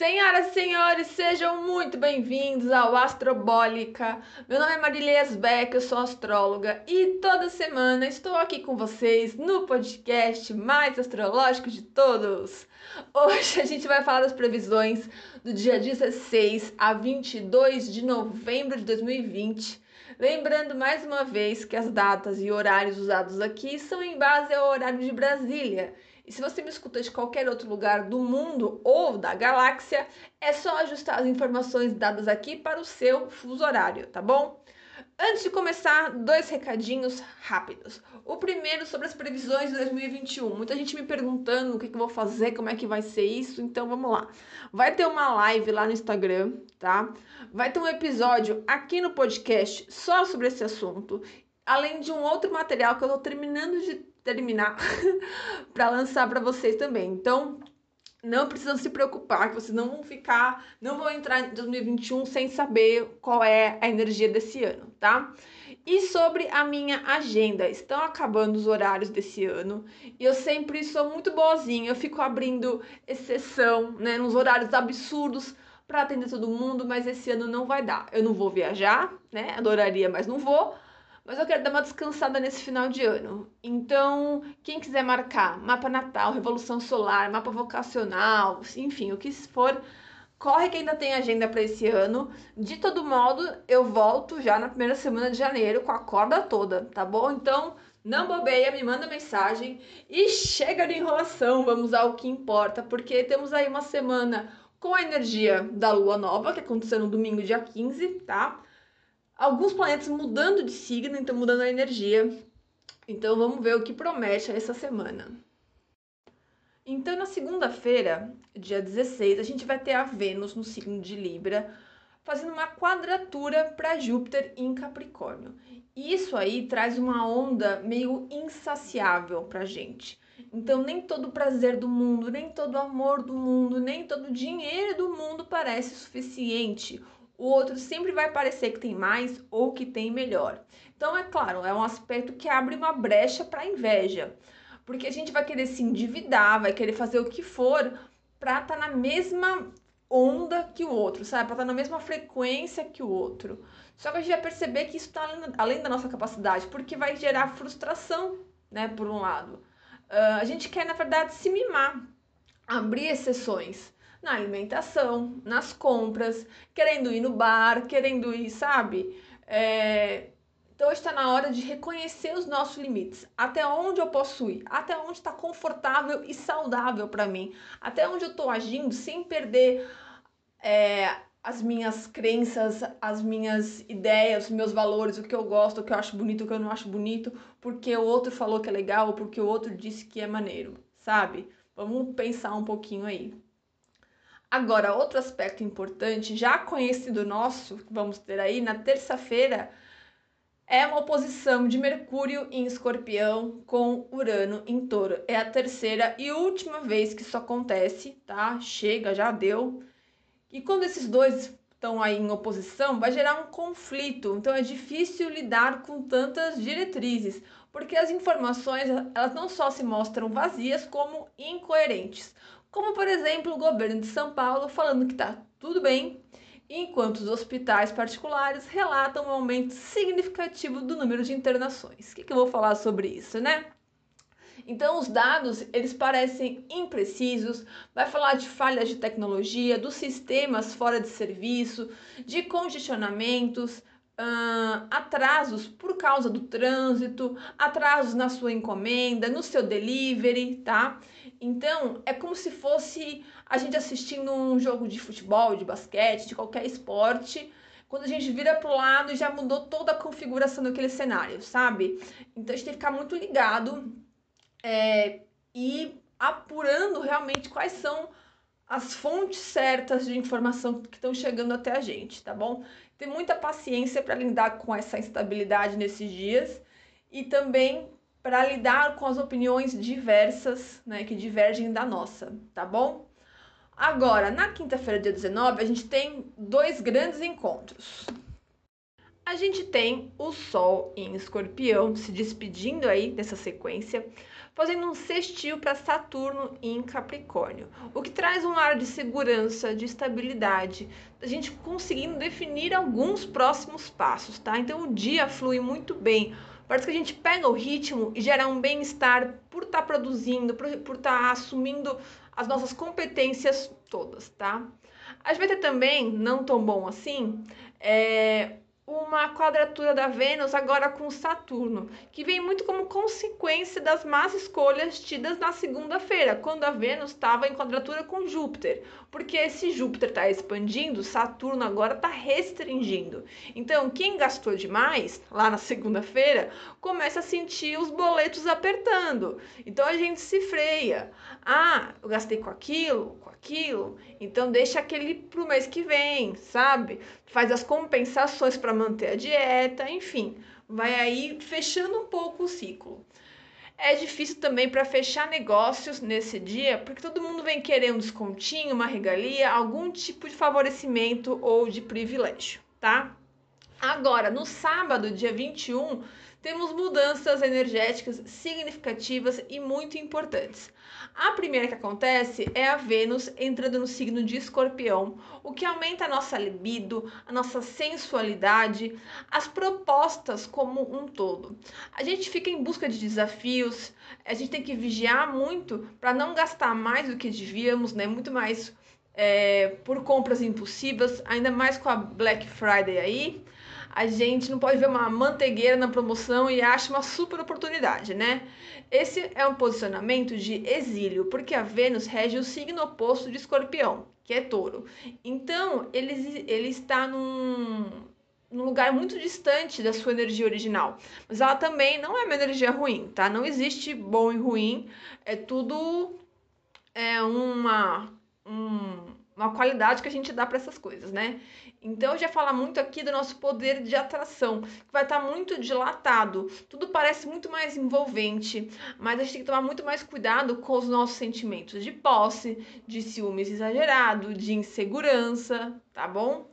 Senhoras e senhores, sejam muito bem-vindos ao Astrobólica. Meu nome é Marília Beck, eu sou astróloga e toda semana estou aqui com vocês no podcast mais astrológico de todos. Hoje a gente vai falar das previsões do dia 16 a 22 de novembro de 2020. Lembrando mais uma vez que as datas e horários usados aqui são em base ao horário de Brasília e se você me escuta de qualquer outro lugar do mundo ou da galáxia, é só ajustar as informações dadas aqui para o seu fuso horário, tá bom? Antes de começar, dois recadinhos rápidos. O primeiro sobre as previsões de 2021. Muita gente me perguntando o que, que eu vou fazer, como é que vai ser isso, então vamos lá. Vai ter uma live lá no Instagram, tá? Vai ter um episódio aqui no podcast só sobre esse assunto, além de um outro material que eu tô terminando de terminar para lançar para vocês também. Então, não precisam se preocupar, que vocês não vão ficar, não vão entrar em 2021 sem saber qual é a energia desse ano, tá? E sobre a minha agenda, estão acabando os horários desse ano e eu sempre sou muito boazinha, eu fico abrindo exceção, né, nos horários absurdos para atender todo mundo, mas esse ano não vai dar. Eu não vou viajar, né? Adoraria, mas não vou mas eu quero dar uma descansada nesse final de ano. Então, quem quiser marcar mapa natal, revolução solar, mapa vocacional, enfim, o que for, corre que ainda tem agenda para esse ano. De todo modo, eu volto já na primeira semana de janeiro com a corda toda, tá bom? Então, não bobeia, me manda mensagem e chega de enrolação, vamos ao que importa, porque temos aí uma semana com a energia da lua nova, que aconteceu no domingo, dia 15, tá? Alguns planetas mudando de signo, então mudando a energia. Então vamos ver o que promete essa semana. Então na segunda-feira, dia 16, a gente vai ter a Vênus no signo de Libra, fazendo uma quadratura para Júpiter em Capricórnio. Isso aí traz uma onda meio insaciável pra gente. Então nem todo prazer do mundo, nem todo amor do mundo, nem todo dinheiro do mundo parece suficiente o outro sempre vai parecer que tem mais ou que tem melhor. Então, é claro, é um aspecto que abre uma brecha para inveja, porque a gente vai querer se endividar, vai querer fazer o que for para estar tá na mesma onda que o outro, sabe? Para estar tá na mesma frequência que o outro. Só que a gente vai perceber que isso está além da nossa capacidade, porque vai gerar frustração, né? Por um lado. Uh, a gente quer, na verdade, se mimar, abrir exceções na alimentação, nas compras, querendo ir no bar, querendo ir, sabe? É... Então está na hora de reconhecer os nossos limites. Até onde eu posso ir? Até onde está confortável e saudável para mim? Até onde eu estou agindo sem perder é, as minhas crenças, as minhas ideias, os meus valores, o que eu gosto, o que eu acho bonito, o que eu não acho bonito, porque o outro falou que é legal ou porque o outro disse que é maneiro, sabe? Vamos pensar um pouquinho aí. Agora, outro aspecto importante, já conhecido nosso, que vamos ter aí na terça-feira, é uma oposição de Mercúrio em Escorpião com Urano em Touro. É a terceira e última vez que isso acontece, tá? Chega, já deu. E quando esses dois estão aí em oposição, vai gerar um conflito. Então é difícil lidar com tantas diretrizes, porque as informações elas não só se mostram vazias como incoerentes como por exemplo o governo de São Paulo falando que está tudo bem, enquanto os hospitais particulares relatam um aumento significativo do número de internações. O que, que eu vou falar sobre isso, né? Então os dados eles parecem imprecisos, vai falar de falhas de tecnologia, dos sistemas fora de serviço, de congestionamentos, Uh, atrasos por causa do trânsito, atrasos na sua encomenda, no seu delivery, tá? Então, é como se fosse a gente assistindo um jogo de futebol, de basquete, de qualquer esporte, quando a gente vira pro lado já mudou toda a configuração daquele cenário, sabe? Então, a gente tem que ficar muito ligado é, e apurando realmente quais são as fontes certas de informação que estão chegando até a gente, tá bom? Ter muita paciência para lidar com essa instabilidade nesses dias e também para lidar com as opiniões diversas, né, que divergem da nossa, tá bom? Agora, na quinta-feira, dia 19, a gente tem dois grandes encontros. A gente tem o Sol em Escorpião se despedindo aí dessa sequência, fazendo um sextil para Saturno em Capricórnio, o que traz um ar de segurança, de estabilidade, a gente conseguindo definir alguns próximos passos, tá? Então o dia flui muito bem. Parece que a gente pega o ritmo e gera um bem-estar por estar tá produzindo, por estar tá assumindo as nossas competências todas, tá? A gente vai ter também, não tão bom assim, é, uma quadratura da Vênus agora com Saturno, que vem muito como consequência das más escolhas tidas na segunda-feira, quando a Vênus estava em quadratura com Júpiter. Porque esse Júpiter está expandindo, Saturno agora está restringindo. Então, quem gastou demais lá na segunda-feira começa a sentir os boletos apertando. Então a gente se freia. Ah, eu gastei com aquilo, com aquilo, então deixa aquele para o mês que vem, sabe? Faz as compensações para manter a dieta, enfim, vai aí fechando um pouco o ciclo. É difícil também para fechar negócios nesse dia, porque todo mundo vem querer um descontinho, uma regalia, algum tipo de favorecimento ou de privilégio, tá? Agora, no sábado, dia 21, temos mudanças energéticas significativas e muito importantes. A primeira que acontece é a Vênus entrando no signo de Escorpião, o que aumenta a nossa libido, a nossa sensualidade, as propostas como um todo. A gente fica em busca de desafios, a gente tem que vigiar muito para não gastar mais do que devíamos, né? Muito mais é, por compras impulsivas, ainda mais com a Black Friday aí a gente não pode ver uma manteigueira na promoção e acha uma super oportunidade, né? Esse é um posicionamento de exílio, porque a Vênus rege o signo oposto de Escorpião, que é Touro. Então, ele, ele está num, num lugar muito distante da sua energia original. Mas ela também não é uma energia ruim, tá? Não existe bom e ruim, é tudo é uma um, uma qualidade que a gente dá para essas coisas, né? Então já fala muito aqui do nosso poder de atração, que vai estar tá muito dilatado. Tudo parece muito mais envolvente, mas a gente tem que tomar muito mais cuidado com os nossos sentimentos de posse, de ciúmes exagerado, de insegurança, tá bom?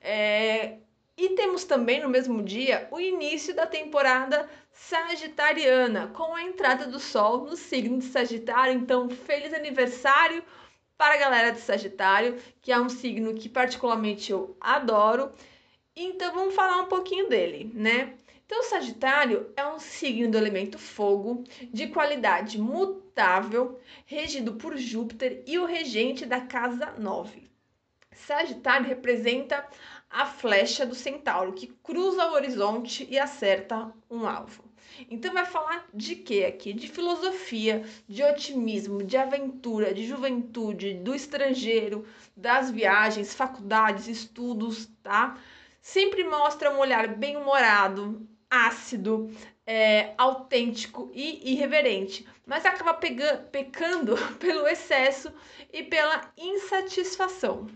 É... E temos também no mesmo dia o início da temporada sagitariana, com a entrada do Sol no signo de Sagitário. Então, feliz aniversário! Para a galera de Sagitário, que é um signo que particularmente eu adoro. Então vamos falar um pouquinho dele, né? Então, Sagitário é um signo do elemento fogo, de qualidade mutável, regido por Júpiter e o regente da casa 9. Sagitário representa a flecha do centauro que cruza o horizonte e acerta um alvo. Então vai falar de quê aqui? De filosofia, de otimismo, de aventura, de juventude, do estrangeiro, das viagens, faculdades, estudos, tá? Sempre mostra um olhar bem-humorado, ácido, é, autêntico e irreverente, mas acaba pegando, pecando pelo excesso e pela insatisfação,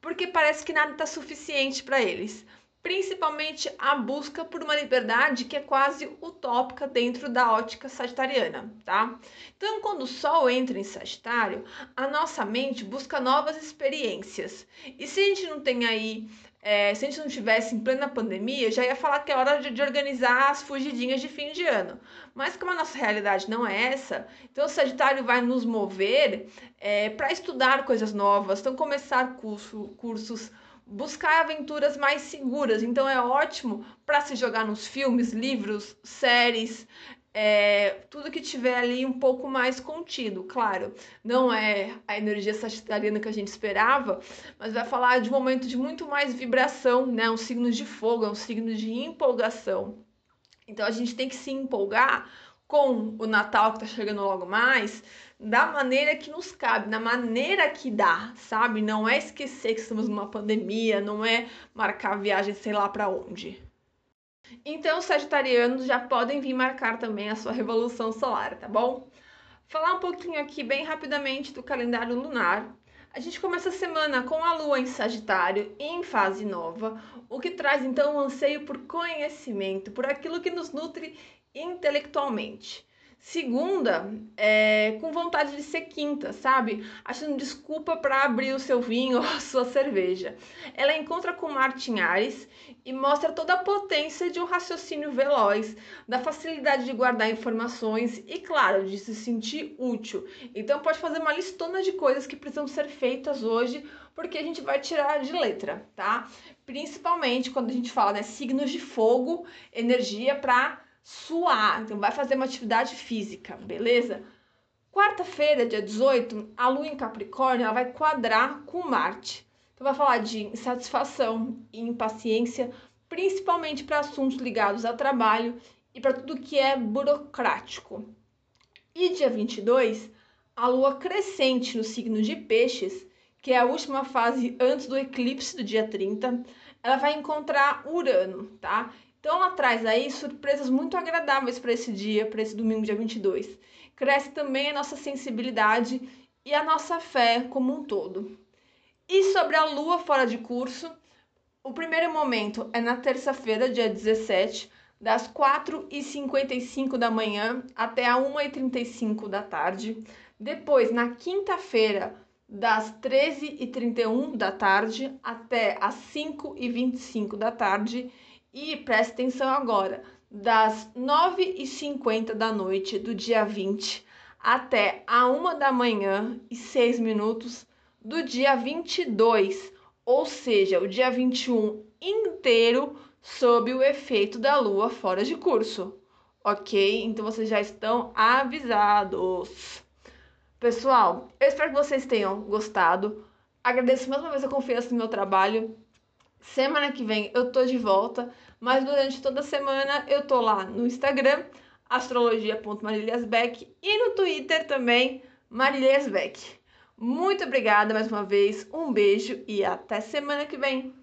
porque parece que nada está suficiente para eles principalmente a busca por uma liberdade que é quase utópica dentro da ótica sagitariana, tá? Então, quando o Sol entra em Sagitário, a nossa mente busca novas experiências. E se a gente não tem aí, é, se a gente não tivesse em plena pandemia, já ia falar que é hora de, de organizar as fugidinhas de fim de ano. Mas como a nossa realidade não é essa, então o Sagitário vai nos mover é, para estudar coisas novas, então começar curso, cursos buscar aventuras mais seguras. Então é ótimo para se jogar nos filmes, livros, séries, é, tudo que tiver ali um pouco mais contido, claro. Não é a energia sagitariana que a gente esperava, mas vai falar de um momento de muito mais vibração, né? Um signo de fogo, é um signo de empolgação. Então a gente tem que se empolgar com o Natal que está chegando logo mais, da maneira que nos cabe, na maneira que dá, sabe? Não é esquecer que estamos numa pandemia, não é marcar viagem sei lá para onde. Então, os sagitarianos já podem vir marcar também a sua revolução solar, tá bom? Falar um pouquinho aqui bem rapidamente do calendário lunar. A gente começa a semana com a lua em Sagitário em fase nova, o que traz então um anseio por conhecimento, por aquilo que nos nutre intelectualmente. Segunda, é, com vontade de ser quinta, sabe? Achando desculpa para abrir o seu vinho ou a sua cerveja. Ela encontra com Martin Ares e mostra toda a potência de um raciocínio veloz, da facilidade de guardar informações e, claro, de se sentir útil. Então, pode fazer uma listona de coisas que precisam ser feitas hoje, porque a gente vai tirar de letra, tá? Principalmente quando a gente fala, né, signos de fogo, energia para suar, então vai fazer uma atividade física, beleza? Quarta-feira, dia 18, a lua em Capricórnio ela vai quadrar com Marte. Então vai falar de insatisfação e impaciência, principalmente para assuntos ligados ao trabalho e para tudo que é burocrático. E dia 22, a lua crescente no signo de Peixes, que é a última fase antes do eclipse do dia 30, ela vai encontrar Urano, tá? Então ela traz aí surpresas muito agradáveis para esse dia, para esse domingo, dia 22. Cresce também a nossa sensibilidade e a nossa fé como um todo. E sobre a lua fora de curso, o primeiro momento é na terça-feira, dia 17, das 4h55 da manhã até a 1h35 da tarde. Depois, na quinta-feira, das 13h31 da tarde até as 5h25 da tarde e preste atenção agora, das 9h50 da noite do dia 20 até a 1 da manhã e 6 minutos do dia 22, ou seja, o dia 21 inteiro sob o efeito da lua fora de curso. Ok? Então vocês já estão avisados. Pessoal, eu espero que vocês tenham gostado. Agradeço mais uma vez a confiança no meu trabalho. Semana que vem eu tô de volta, mas durante toda a semana eu tô lá no Instagram, astrologia.marilhasbeck e no Twitter também, Marilhasbeck. Muito obrigada mais uma vez, um beijo e até semana que vem.